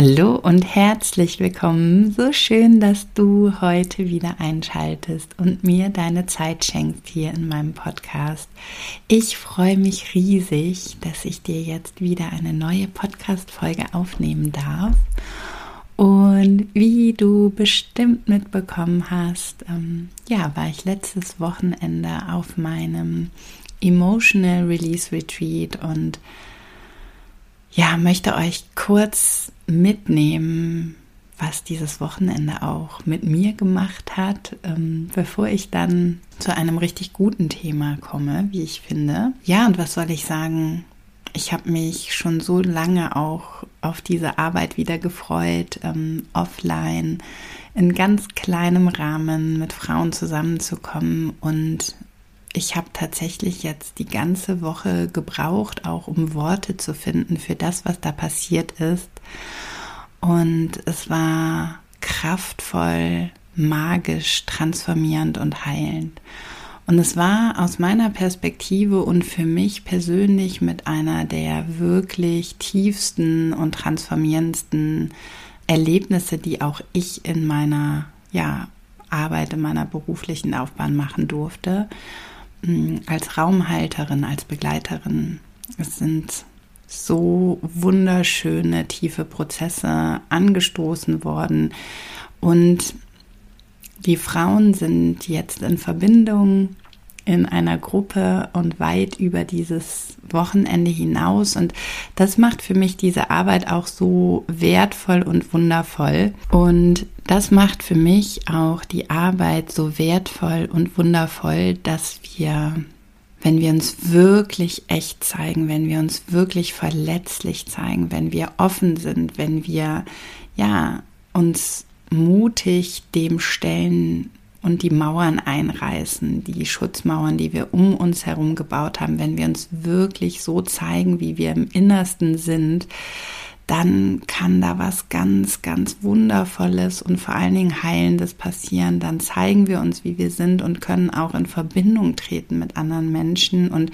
Hallo und herzlich willkommen. So schön, dass du heute wieder einschaltest und mir deine Zeit schenkst hier in meinem Podcast. Ich freue mich riesig, dass ich dir jetzt wieder eine neue Podcast-Folge aufnehmen darf. Und wie du bestimmt mitbekommen hast, ähm, ja, war ich letztes Wochenende auf meinem Emotional Release Retreat und ja, möchte euch kurz mitnehmen, was dieses Wochenende auch mit mir gemacht hat, ähm, bevor ich dann zu einem richtig guten Thema komme, wie ich finde. Ja, und was soll ich sagen? Ich habe mich schon so lange auch auf diese Arbeit wieder gefreut, ähm, offline in ganz kleinem Rahmen mit Frauen zusammenzukommen und ich habe tatsächlich jetzt die ganze Woche gebraucht, auch um Worte zu finden für das, was da passiert ist. Und es war kraftvoll, magisch, transformierend und heilend. Und es war aus meiner Perspektive und für mich persönlich mit einer der wirklich tiefsten und transformierendsten Erlebnisse, die auch ich in meiner ja, Arbeit, in meiner beruflichen Laufbahn machen durfte. Mm, als Raumhalterin, als Begleiterin. Es sind so wunderschöne, tiefe Prozesse angestoßen worden. Und die Frauen sind jetzt in Verbindung in einer Gruppe und weit über dieses Wochenende hinaus. Und das macht für mich diese Arbeit auch so wertvoll und wundervoll. Und das macht für mich auch die Arbeit so wertvoll und wundervoll, dass wir, wenn wir uns wirklich echt zeigen, wenn wir uns wirklich verletzlich zeigen, wenn wir offen sind, wenn wir, ja, uns mutig dem stellen, und die Mauern einreißen, die Schutzmauern, die wir um uns herum gebaut haben, wenn wir uns wirklich so zeigen, wie wir im Innersten sind, dann kann da was ganz, ganz Wundervolles und vor allen Dingen Heilendes passieren. Dann zeigen wir uns, wie wir sind und können auch in Verbindung treten mit anderen Menschen und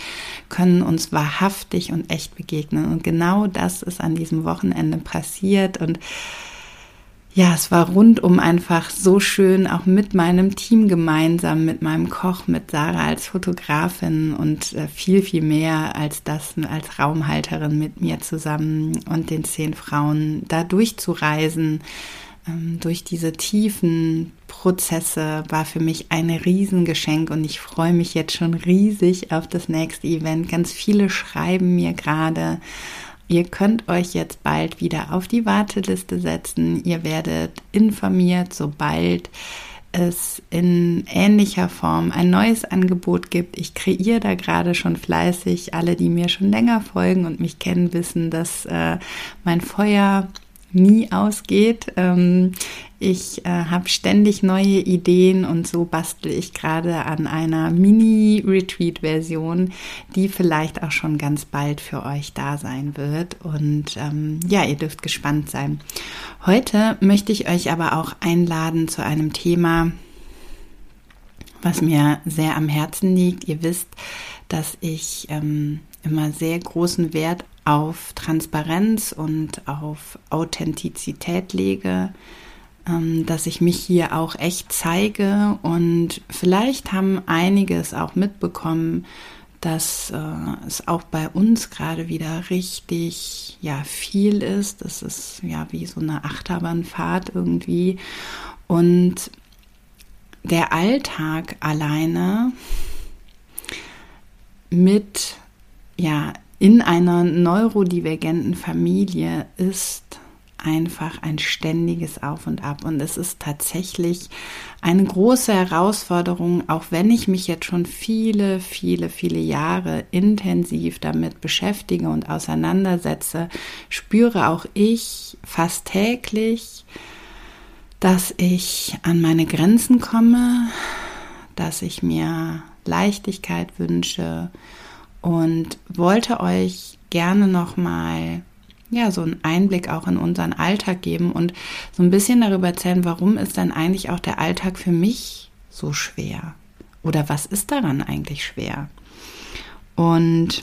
können uns wahrhaftig und echt begegnen. Und genau das ist an diesem Wochenende passiert und ja, es war rundum einfach so schön, auch mit meinem Team gemeinsam, mit meinem Koch, mit Sarah als Fotografin und äh, viel, viel mehr als das als Raumhalterin mit mir zusammen und den zehn Frauen da durchzureisen. Ähm, durch diese tiefen Prozesse war für mich ein Riesengeschenk und ich freue mich jetzt schon riesig auf das nächste Event. Ganz viele schreiben mir gerade Ihr könnt euch jetzt bald wieder auf die Warteliste setzen. Ihr werdet informiert, sobald es in ähnlicher Form ein neues Angebot gibt. Ich kreiere da gerade schon fleißig. Alle, die mir schon länger folgen und mich kennen, wissen, dass äh, mein Feuer nie ausgeht. Ähm, ich äh, habe ständig neue Ideen und so bastel ich gerade an einer Mini-Retreat-Version, die vielleicht auch schon ganz bald für euch da sein wird. Und ähm, ja, ihr dürft gespannt sein. Heute möchte ich euch aber auch einladen zu einem Thema, was mir sehr am Herzen liegt. Ihr wisst, dass ich ähm, immer sehr großen Wert auf Transparenz und auf Authentizität lege, ähm, dass ich mich hier auch echt zeige und vielleicht haben einige es auch mitbekommen, dass äh, es auch bei uns gerade wieder richtig ja viel ist. Das ist ja wie so eine Achterbahnfahrt irgendwie und der Alltag alleine mit ja in einer neurodivergenten Familie ist einfach ein ständiges Auf und Ab. Und es ist tatsächlich eine große Herausforderung, auch wenn ich mich jetzt schon viele, viele, viele Jahre intensiv damit beschäftige und auseinandersetze, spüre auch ich fast täglich, dass ich an meine Grenzen komme, dass ich mir Leichtigkeit wünsche und wollte euch gerne noch mal ja, so einen Einblick auch in unseren Alltag geben und so ein bisschen darüber erzählen, warum ist dann eigentlich auch der Alltag für mich so schwer? Oder was ist daran eigentlich schwer? Und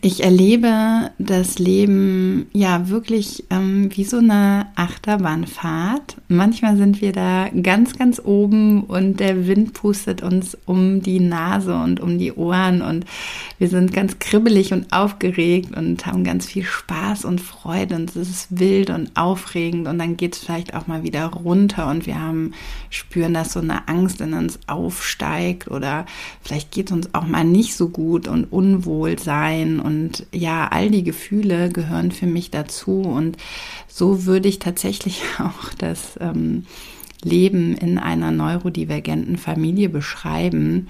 ich erlebe das Leben ja wirklich ähm, wie so eine Achterbahnfahrt. Manchmal sind wir da ganz, ganz oben und der Wind pustet uns um die Nase und um die Ohren und wir sind ganz kribbelig und aufgeregt und haben ganz viel Spaß und Freude und es ist wild und aufregend und dann geht es vielleicht auch mal wieder runter und wir haben spüren, dass so eine Angst in uns aufsteigt oder vielleicht geht es uns auch mal nicht so gut und unwohl sein. Und ja, all die Gefühle gehören für mich dazu. Und so würde ich tatsächlich auch das ähm, Leben in einer neurodivergenten Familie beschreiben,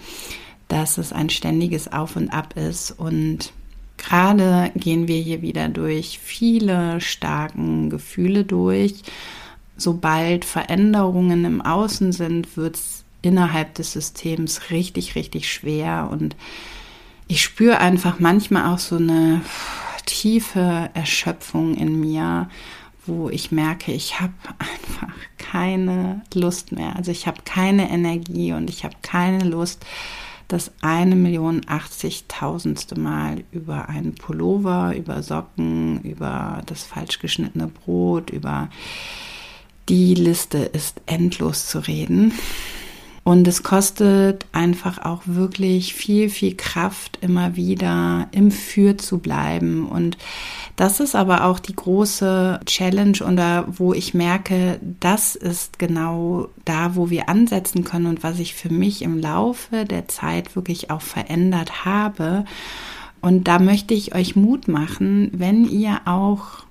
dass es ein ständiges Auf und Ab ist. Und gerade gehen wir hier wieder durch viele starken Gefühle durch. Sobald Veränderungen im Außen sind, wird es innerhalb des Systems richtig, richtig schwer. Und ich spüre einfach manchmal auch so eine tiefe Erschöpfung in mir, wo ich merke, ich habe einfach keine Lust mehr. Also ich habe keine Energie und ich habe keine Lust, das eine Million achtzigtausendste Mal über einen Pullover, über Socken, über das falsch geschnittene Brot, über die Liste ist endlos zu reden. Und es kostet einfach auch wirklich viel, viel Kraft, immer wieder im Für zu bleiben. Und das ist aber auch die große Challenge oder wo ich merke, das ist genau da, wo wir ansetzen können und was ich für mich im Laufe der Zeit wirklich auch verändert habe. Und da möchte ich euch Mut machen, wenn ihr auch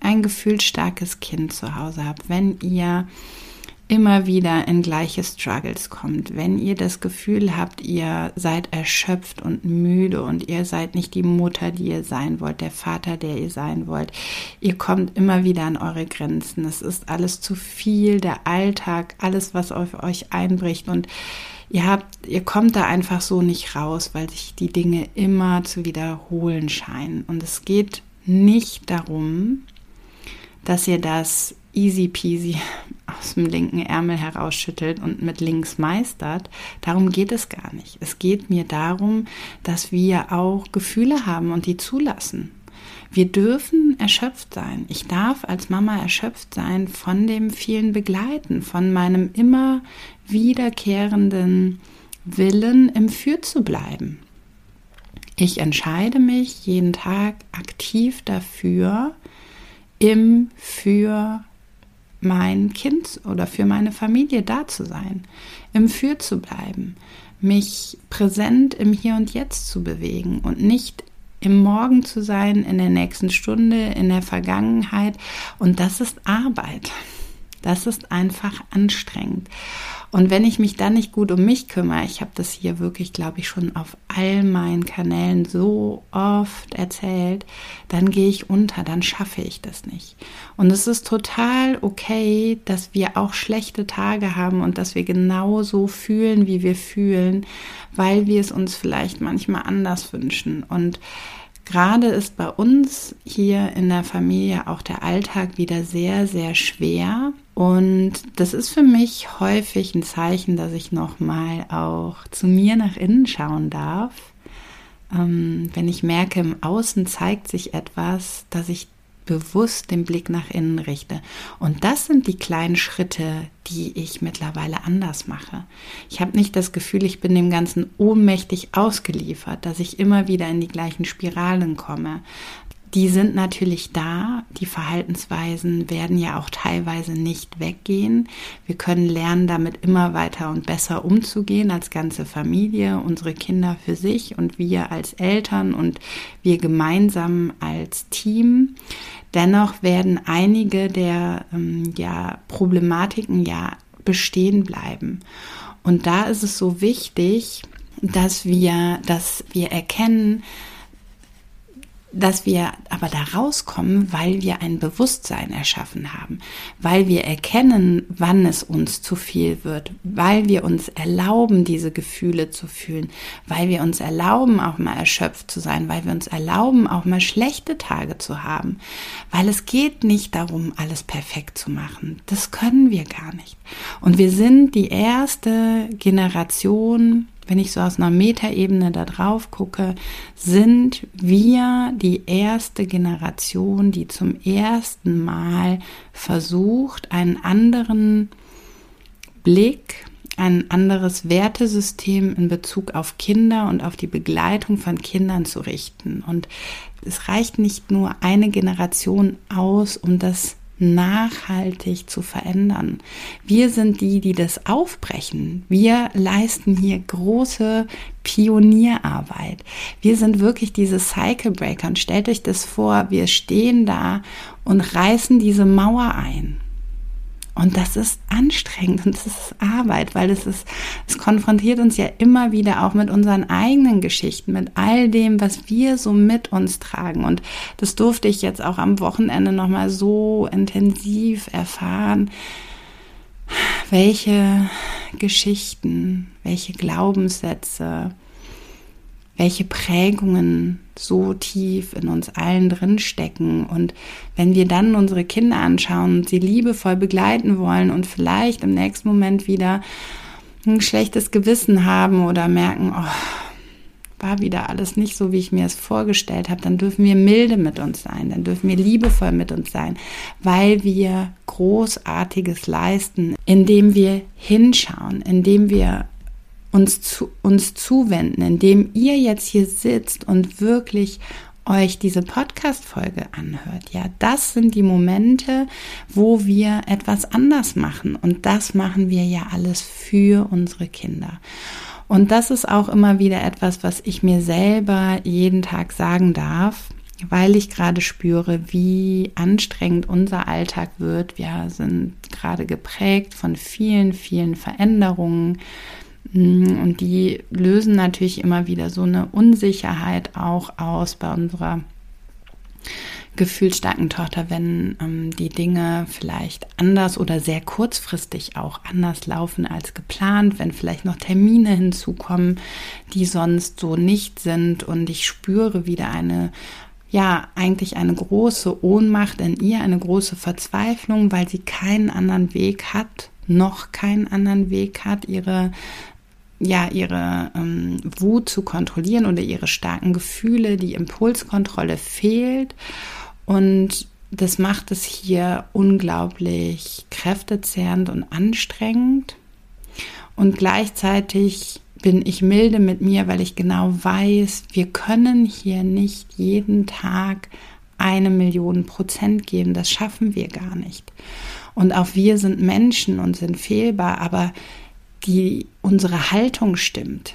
ein gefühlsstarkes Kind zu Hause habt, wenn ihr immer wieder in gleiche Struggles kommt, wenn ihr das Gefühl habt, ihr seid erschöpft und müde und ihr seid nicht die Mutter, die ihr sein wollt, der Vater, der ihr sein wollt, ihr kommt immer wieder an eure Grenzen. Es ist alles zu viel, der Alltag, alles, was auf euch einbricht und ihr habt, ihr kommt da einfach so nicht raus, weil sich die Dinge immer zu wiederholen scheinen. Und es geht nicht darum, dass ihr das easy peasy aus dem linken Ärmel herausschüttelt und mit links meistert. Darum geht es gar nicht. Es geht mir darum, dass wir auch Gefühle haben und die zulassen. Wir dürfen erschöpft sein. Ich darf als Mama erschöpft sein von dem vielen Begleiten, von meinem immer wiederkehrenden Willen, im Für zu bleiben. Ich entscheide mich jeden Tag aktiv dafür, im Für mein Kind oder für meine Familie da zu sein, im Für zu bleiben, mich präsent im Hier und Jetzt zu bewegen und nicht im Morgen zu sein, in der nächsten Stunde, in der Vergangenheit. Und das ist Arbeit. Das ist einfach anstrengend. Und wenn ich mich dann nicht gut um mich kümmere, ich habe das hier wirklich, glaube ich, schon auf all meinen Kanälen so oft erzählt, dann gehe ich unter, dann schaffe ich das nicht. Und es ist total okay, dass wir auch schlechte Tage haben und dass wir genauso fühlen, wie wir fühlen, weil wir es uns vielleicht manchmal anders wünschen. Und Gerade ist bei uns hier in der Familie auch der Alltag wieder sehr, sehr schwer. Und das ist für mich häufig ein Zeichen, dass ich nochmal auch zu mir nach innen schauen darf. Ähm, wenn ich merke, im Außen zeigt sich etwas, dass ich bewusst den Blick nach innen richte. Und das sind die kleinen Schritte, die ich mittlerweile anders mache. Ich habe nicht das Gefühl, ich bin dem Ganzen ohnmächtig ausgeliefert, dass ich immer wieder in die gleichen Spiralen komme. Die sind natürlich da. Die Verhaltensweisen werden ja auch teilweise nicht weggehen. Wir können lernen, damit immer weiter und besser umzugehen als ganze Familie, unsere Kinder für sich und wir als Eltern und wir gemeinsam als Team. Dennoch werden einige der ähm, ja, Problematiken ja bestehen bleiben. Und da ist es so wichtig, dass wir, dass wir erkennen, dass wir aber da rauskommen, weil wir ein Bewusstsein erschaffen haben, weil wir erkennen, wann es uns zu viel wird, weil wir uns erlauben, diese Gefühle zu fühlen, weil wir uns erlauben, auch mal erschöpft zu sein, weil wir uns erlauben, auch mal schlechte Tage zu haben, weil es geht nicht darum, alles perfekt zu machen. Das können wir gar nicht. Und wir sind die erste Generation, wenn ich so aus einer Metaebene da drauf gucke, sind wir die erste Generation, die zum ersten Mal versucht, einen anderen Blick, ein anderes Wertesystem in Bezug auf Kinder und auf die Begleitung von Kindern zu richten. Und es reicht nicht nur eine Generation aus, um das nachhaltig zu verändern. Wir sind die, die das aufbrechen. Wir leisten hier große Pionierarbeit. Wir sind wirklich diese Cycle Breaker und stellt euch das vor, wir stehen da und reißen diese Mauer ein. Und das ist anstrengend und das ist Arbeit, weil es ist, es konfrontiert uns ja immer wieder auch mit unseren eigenen Geschichten, mit all dem, was wir so mit uns tragen. Und das durfte ich jetzt auch am Wochenende nochmal so intensiv erfahren, welche Geschichten, welche Glaubenssätze, welche Prägungen so tief in uns allen drin stecken. Und wenn wir dann unsere Kinder anschauen und sie liebevoll begleiten wollen und vielleicht im nächsten Moment wieder ein schlechtes Gewissen haben oder merken, oh, war wieder alles nicht so, wie ich mir es vorgestellt habe, dann dürfen wir milde mit uns sein, dann dürfen wir liebevoll mit uns sein, weil wir Großartiges leisten, indem wir hinschauen, indem wir uns, zu, uns zuwenden, indem ihr jetzt hier sitzt und wirklich euch diese Podcast-Folge anhört. Ja, das sind die Momente, wo wir etwas anders machen. Und das machen wir ja alles für unsere Kinder. Und das ist auch immer wieder etwas, was ich mir selber jeden Tag sagen darf, weil ich gerade spüre, wie anstrengend unser Alltag wird. Wir sind gerade geprägt von vielen, vielen Veränderungen. Mm, und die lösen natürlich immer wieder so eine Unsicherheit auch aus bei unserer gefühlsstarken Tochter, wenn ähm, die Dinge vielleicht anders oder sehr kurzfristig auch anders laufen als geplant, wenn vielleicht noch Termine hinzukommen, die sonst so nicht sind. Und ich spüre wieder eine ja, eigentlich eine große Ohnmacht in ihr, eine große Verzweiflung, weil sie keinen anderen Weg hat, noch keinen anderen Weg hat, ihre ja ihre ähm, Wut zu kontrollieren oder ihre starken Gefühle, die Impulskontrolle fehlt und das macht es hier unglaublich kräftezehrend und anstrengend und gleichzeitig bin ich milde mit mir, weil ich genau weiß, wir können hier nicht jeden Tag eine Million Prozent geben. Das schaffen wir gar nicht. Und auch wir sind Menschen und sind fehlbar, aber die unsere Haltung stimmt.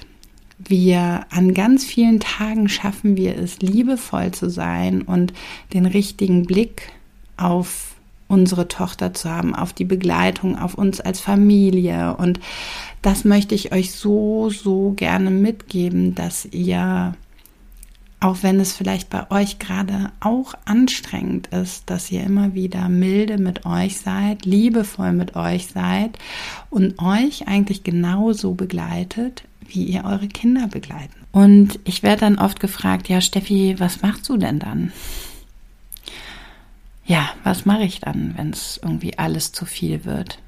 Wir an ganz vielen Tagen schaffen wir es, liebevoll zu sein und den richtigen Blick auf unsere Tochter zu haben, auf die Begleitung, auf uns als Familie. Und das möchte ich euch so, so gerne mitgeben, dass ihr auch wenn es vielleicht bei euch gerade auch anstrengend ist, dass ihr immer wieder milde mit euch seid, liebevoll mit euch seid und euch eigentlich genauso begleitet, wie ihr eure Kinder begleiten. Und ich werde dann oft gefragt, ja Steffi, was machst du denn dann? Ja, was mache ich dann, wenn es irgendwie alles zu viel wird?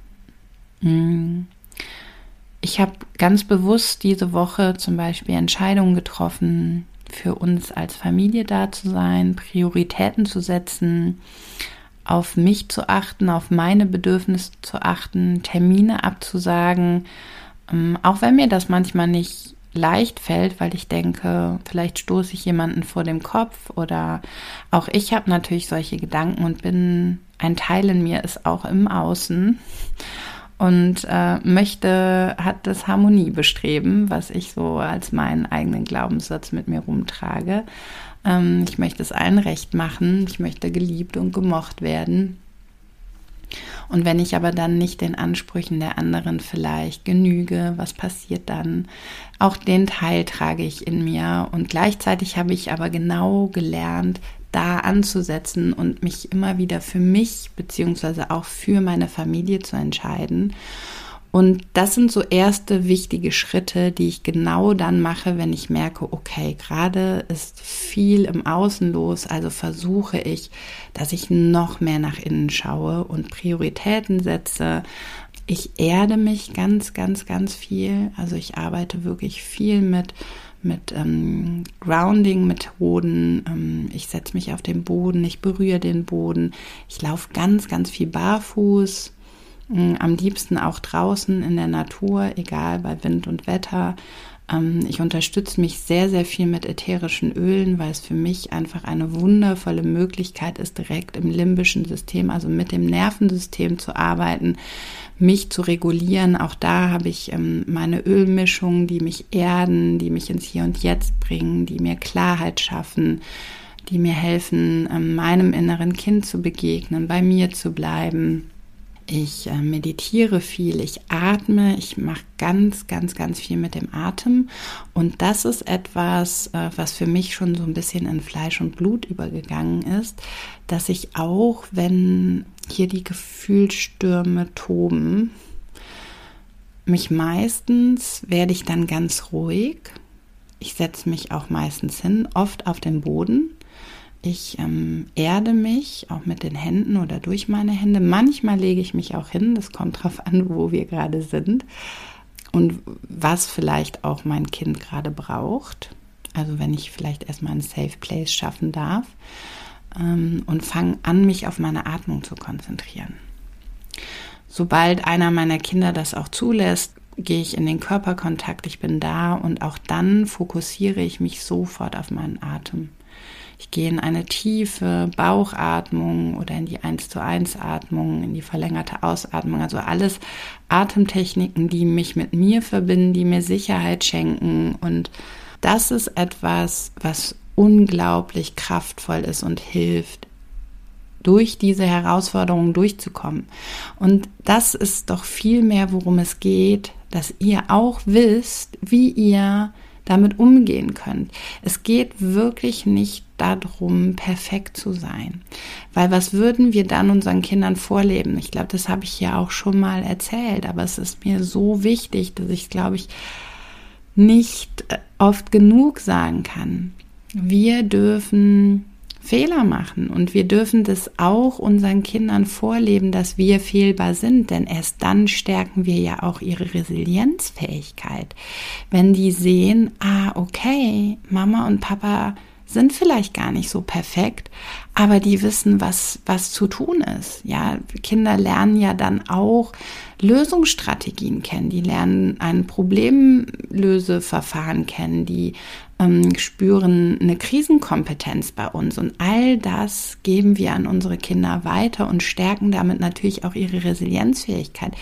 Hm. Ich habe ganz bewusst diese Woche zum Beispiel Entscheidungen getroffen, für uns als Familie da zu sein, Prioritäten zu setzen, auf mich zu achten, auf meine Bedürfnisse zu achten, Termine abzusagen, ähm, auch wenn mir das manchmal nicht leicht fällt, weil ich denke, vielleicht stoße ich jemanden vor dem Kopf oder auch ich habe natürlich solche Gedanken und bin, ein Teil in mir ist auch im Außen und äh, möchte, hat das Harmoniebestreben, was ich so als meinen eigenen Glaubenssatz mit mir rumtrage. Ähm, ich möchte es allen recht machen, ich möchte geliebt und gemocht werden. Und wenn ich aber dann nicht den Ansprüchen der anderen vielleicht genüge, was passiert dann? Auch den Teil trage ich in mir und gleichzeitig habe ich aber genau gelernt, da anzusetzen und mich immer wieder für mich beziehungsweise auch für meine Familie zu entscheiden und das sind so erste wichtige Schritte, die ich genau dann mache, wenn ich merke, okay, gerade ist viel im Außen los, also versuche ich, dass ich noch mehr nach innen schaue und Prioritäten setze. Ich erde mich ganz, ganz, ganz viel. Also ich arbeite wirklich viel mit mit ähm, Grounding-Methoden. Ähm, ich setze mich auf den Boden, ich berühre den Boden. Ich laufe ganz, ganz viel barfuß Mm, am liebsten auch draußen in der Natur, egal bei Wind und Wetter. Ähm, ich unterstütze mich sehr, sehr viel mit ätherischen Ölen, weil es für mich einfach eine wundervolle Möglichkeit ist, direkt im limbischen System, also mit dem Nervensystem zu arbeiten, mich zu regulieren. Auch da habe ich ähm, meine Ölmischungen, die mich erden, die mich ins Hier und Jetzt bringen, die mir Klarheit schaffen, die mir helfen, ähm, meinem inneren Kind zu begegnen, bei mir zu bleiben ich äh, meditiere viel, ich atme, ich mache ganz, ganz, ganz viel mit dem Atem. Und das ist etwas, äh, was für mich schon so ein bisschen in Fleisch und Blut übergegangen ist, dass ich auch, wenn hier die Gefühlsstürme toben, mich meistens werde ich dann ganz ruhig. Ich setze mich auch meistens hin, oft auf den Boden ich ähm, erde mich auch mit den Händen oder durch meine Hände. Manchmal lege ich mich auch hin. Das kommt darauf an, wo wir gerade sind und was vielleicht auch mein Kind gerade braucht. Also wenn ich vielleicht erstmal einen Safe Place schaffen darf ähm, und fange an, mich auf meine Atmung zu konzentrieren. Sobald einer meiner Kinder das auch zulässt, gehe ich in den Körperkontakt, ich bin da und auch dann fokussiere ich mich sofort auf meinen Atem. Ich gehe in eine tiefe Bauchatmung oder in die 1 zu 1 Atmung, in die verlängerte Ausatmung. Also alles Atemtechniken, die mich mit mir verbinden, die mir Sicherheit schenken. Und das ist etwas, was unglaublich kraftvoll ist und hilft, durch diese Herausforderungen durchzukommen. Und das ist doch viel mehr, worum es geht, dass ihr auch wisst, wie ihr damit umgehen könnt. Es geht wirklich nicht darum, perfekt zu sein. Weil was würden wir dann unseren Kindern vorleben? Ich glaube, das habe ich ja auch schon mal erzählt, aber es ist mir so wichtig, dass ich, glaube ich, nicht äh, oft genug sagen kann. Wir dürfen Fehler machen und wir dürfen das auch unseren Kindern vorleben, dass wir fehlbar sind, denn erst dann stärken wir ja auch ihre Resilienzfähigkeit. Wenn die sehen, ah, okay, Mama und Papa sind vielleicht gar nicht so perfekt, aber die wissen, was, was zu tun ist. Ja, Kinder lernen ja dann auch Lösungsstrategien kennen. Die lernen ein Problemlöseverfahren kennen. Die ähm, spüren eine Krisenkompetenz bei uns. Und all das geben wir an unsere Kinder weiter und stärken damit natürlich auch ihre Resilienzfähigkeit.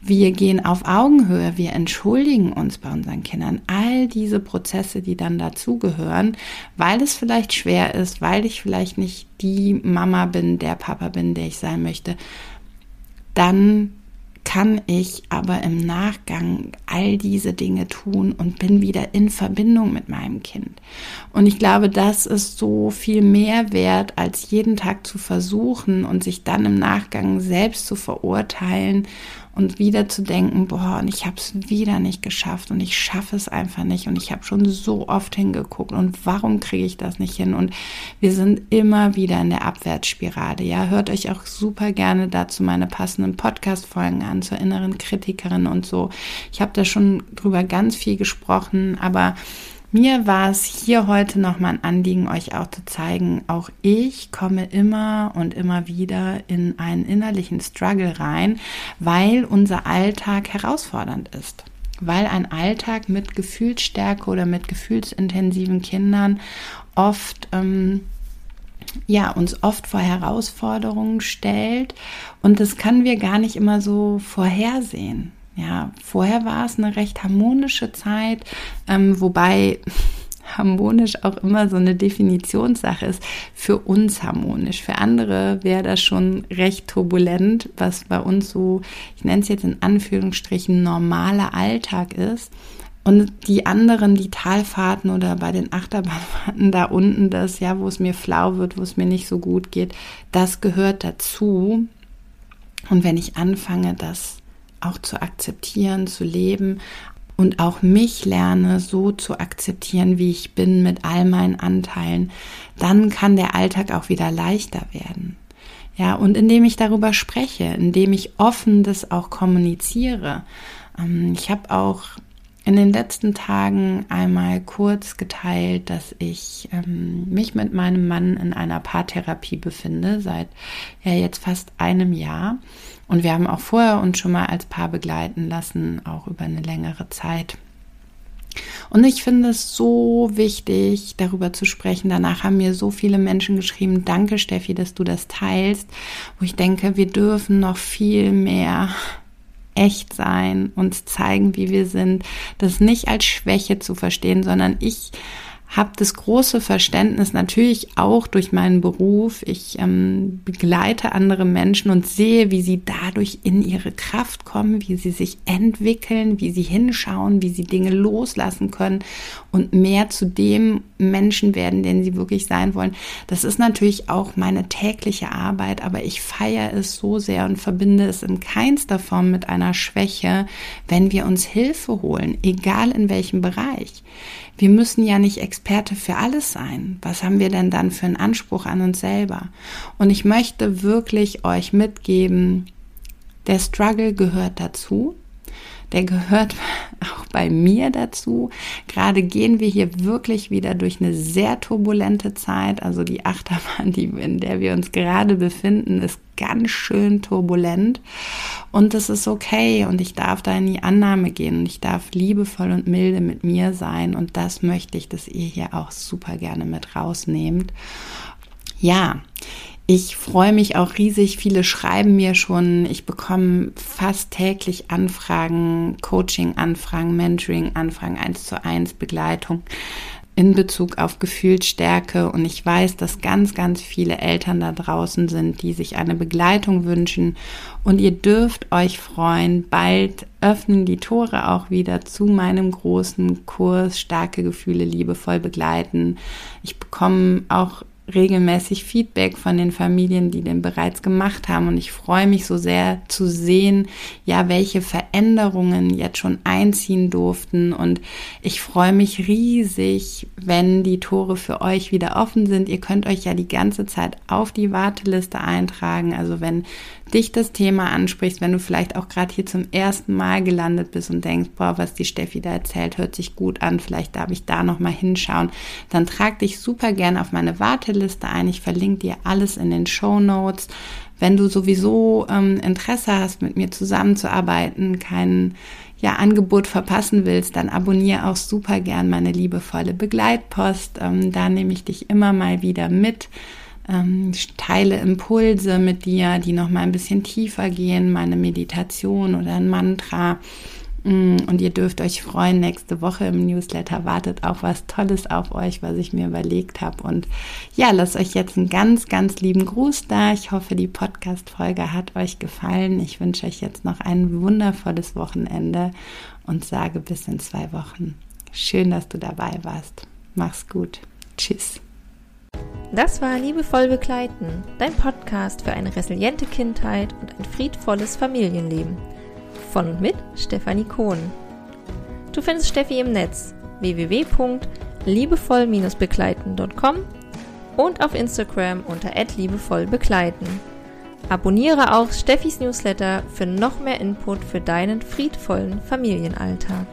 Wir gehen auf Augenhöhe. Wir entschuldigen uns bei unseren Kindern. All diese Prozesse, die dann dazugehören, weil es vielleicht schwer ist, weil ich vielleicht nicht die Mama bin, der Papa bin, der ich sein möchte, dann kann ich aber im Nachgang all diese Dinge tun und bin wieder in Verbindung mit meinem Kind. Und ich glaube, das ist so viel mehr wert, als jeden Tag zu versuchen und sich dann im Nachgang selbst zu verurteilen und wieder zu denken, boah, und ich habe es wieder nicht geschafft und ich schaffe es einfach nicht und ich habe schon so oft hingeguckt und warum kriege ich das nicht hin? Und wir sind immer wieder in der Abwärtsspirale. Ja, hört euch auch super gerne dazu meine passenden Podcast-Folgen an zur inneren Kritikerin und so. Ich habe da schon drüber ganz viel gesprochen, aber mir war es hier heute nochmal ein Anliegen, euch auch zu zeigen, auch ich komme immer und immer wieder in einen innerlichen Struggle rein, weil unser Alltag herausfordernd ist. weil ein Alltag mit Gefühlsstärke oder mit gefühlsintensiven Kindern oft ähm, ja, uns oft vor Herausforderungen stellt und das können wir gar nicht immer so vorhersehen. Ja, vorher war es eine recht harmonische Zeit, ähm, wobei harmonisch auch immer so eine Definitionssache ist. Für uns harmonisch. Für andere wäre das schon recht turbulent, was bei uns so, ich nenne es jetzt in Anführungsstrichen, normaler Alltag ist. Und die anderen, die Talfahrten oder bei den Achterbahnfahrten da unten, das, ja, wo es mir flau wird, wo es mir nicht so gut geht, das gehört dazu. Und wenn ich anfange, das auch zu akzeptieren, zu leben und auch mich lerne, so zu akzeptieren, wie ich bin, mit all meinen Anteilen, dann kann der Alltag auch wieder leichter werden. Ja, und indem ich darüber spreche, indem ich offen das auch kommuniziere. Ähm, ich habe auch in den letzten Tagen einmal kurz geteilt, dass ich ähm, mich mit meinem Mann in einer Paartherapie befinde, seit ja jetzt fast einem Jahr. Und wir haben auch vorher uns schon mal als Paar begleiten lassen, auch über eine längere Zeit. Und ich finde es so wichtig, darüber zu sprechen. Danach haben mir so viele Menschen geschrieben, danke Steffi, dass du das teilst, wo ich denke, wir dürfen noch viel mehr echt sein, uns zeigen, wie wir sind, das nicht als Schwäche zu verstehen, sondern ich habe das große Verständnis natürlich auch durch meinen Beruf. Ich ähm, begleite andere Menschen und sehe, wie sie dadurch in ihre Kraft kommen, wie sie sich entwickeln, wie sie hinschauen, wie sie Dinge loslassen können und mehr zu dem Menschen werden, den sie wirklich sein wollen. Das ist natürlich auch meine tägliche Arbeit, aber ich feiere es so sehr und verbinde es in keinster Form mit einer Schwäche, wenn wir uns Hilfe holen, egal in welchem Bereich. Wir müssen ja nicht Experte für alles sein. Was haben wir denn dann für einen Anspruch an uns selber? Und ich möchte wirklich euch mitgeben, der Struggle gehört dazu der gehört auch bei mir dazu. Gerade gehen wir hier wirklich wieder durch eine sehr turbulente Zeit. Also die Achterbahn, die, in der wir uns gerade befinden, ist ganz schön turbulent. Und das ist okay. Und ich darf da in die Annahme gehen. Und ich darf liebevoll und milde mit mir sein. Und das möchte ich, dass ihr hier auch super gerne mit rausnehmt. Ja, ich freue mich auch riesig. Viele schreiben mir schon. Ich bekomme fast täglich Anfragen, Coaching-Anfragen, Mentoring-Anfragen, eins zu eins Begleitung in Bezug auf Gefühlsstärke. Und ich weiß, dass ganz, ganz viele Eltern da draußen sind, die sich eine Begleitung wünschen. Und ihr dürft euch freuen. Bald öffnen die Tore auch wieder zu meinem großen Kurs Starke Gefühle liebevoll begleiten. Ich bekomme auch regelmäßig Feedback von den Familien, die den bereits gemacht haben. Und ich freue mich so sehr zu sehen, ja, welche Veränderungen jetzt schon einziehen durften. Und ich freue mich riesig, wenn die Tore für euch wieder offen sind. Ihr könnt euch ja die ganze Zeit auf die Warteliste eintragen. Also wenn dich das Thema ansprichst, wenn du vielleicht auch gerade hier zum ersten Mal gelandet bist und denkst, boah, was die Steffi da erzählt, hört sich gut an, vielleicht darf ich da noch mal hinschauen, dann trag dich super gern auf meine Warteliste ein. Ich verlinke dir alles in den Show Notes. Wenn du sowieso ähm, Interesse hast, mit mir zusammenzuarbeiten, kein ja, Angebot verpassen willst, dann abonniere auch super gern meine liebevolle Begleitpost. Ähm, da nehme ich dich immer mal wieder mit ähm, teile Impulse mit dir, die noch mal ein bisschen tiefer gehen, meine Meditation oder ein Mantra. Mm, und ihr dürft euch freuen, nächste Woche im Newsletter wartet auch was Tolles auf euch, was ich mir überlegt habe. Und ja, lasst euch jetzt einen ganz, ganz lieben Gruß da. Ich hoffe, die Podcast-Folge hat euch gefallen. Ich wünsche euch jetzt noch ein wundervolles Wochenende und sage bis in zwei Wochen. Schön, dass du dabei warst. Mach's gut. Tschüss. Das war Liebevoll Begleiten, dein Podcast für eine resiliente Kindheit und ein friedvolles Familienleben. Von und mit Stefanie Kohn. Du findest Steffi im Netz www.liebevoll-begleiten.com und auf Instagram unter liebevollbegleiten. Abonniere auch Steffis Newsletter für noch mehr Input für deinen friedvollen Familienalltag.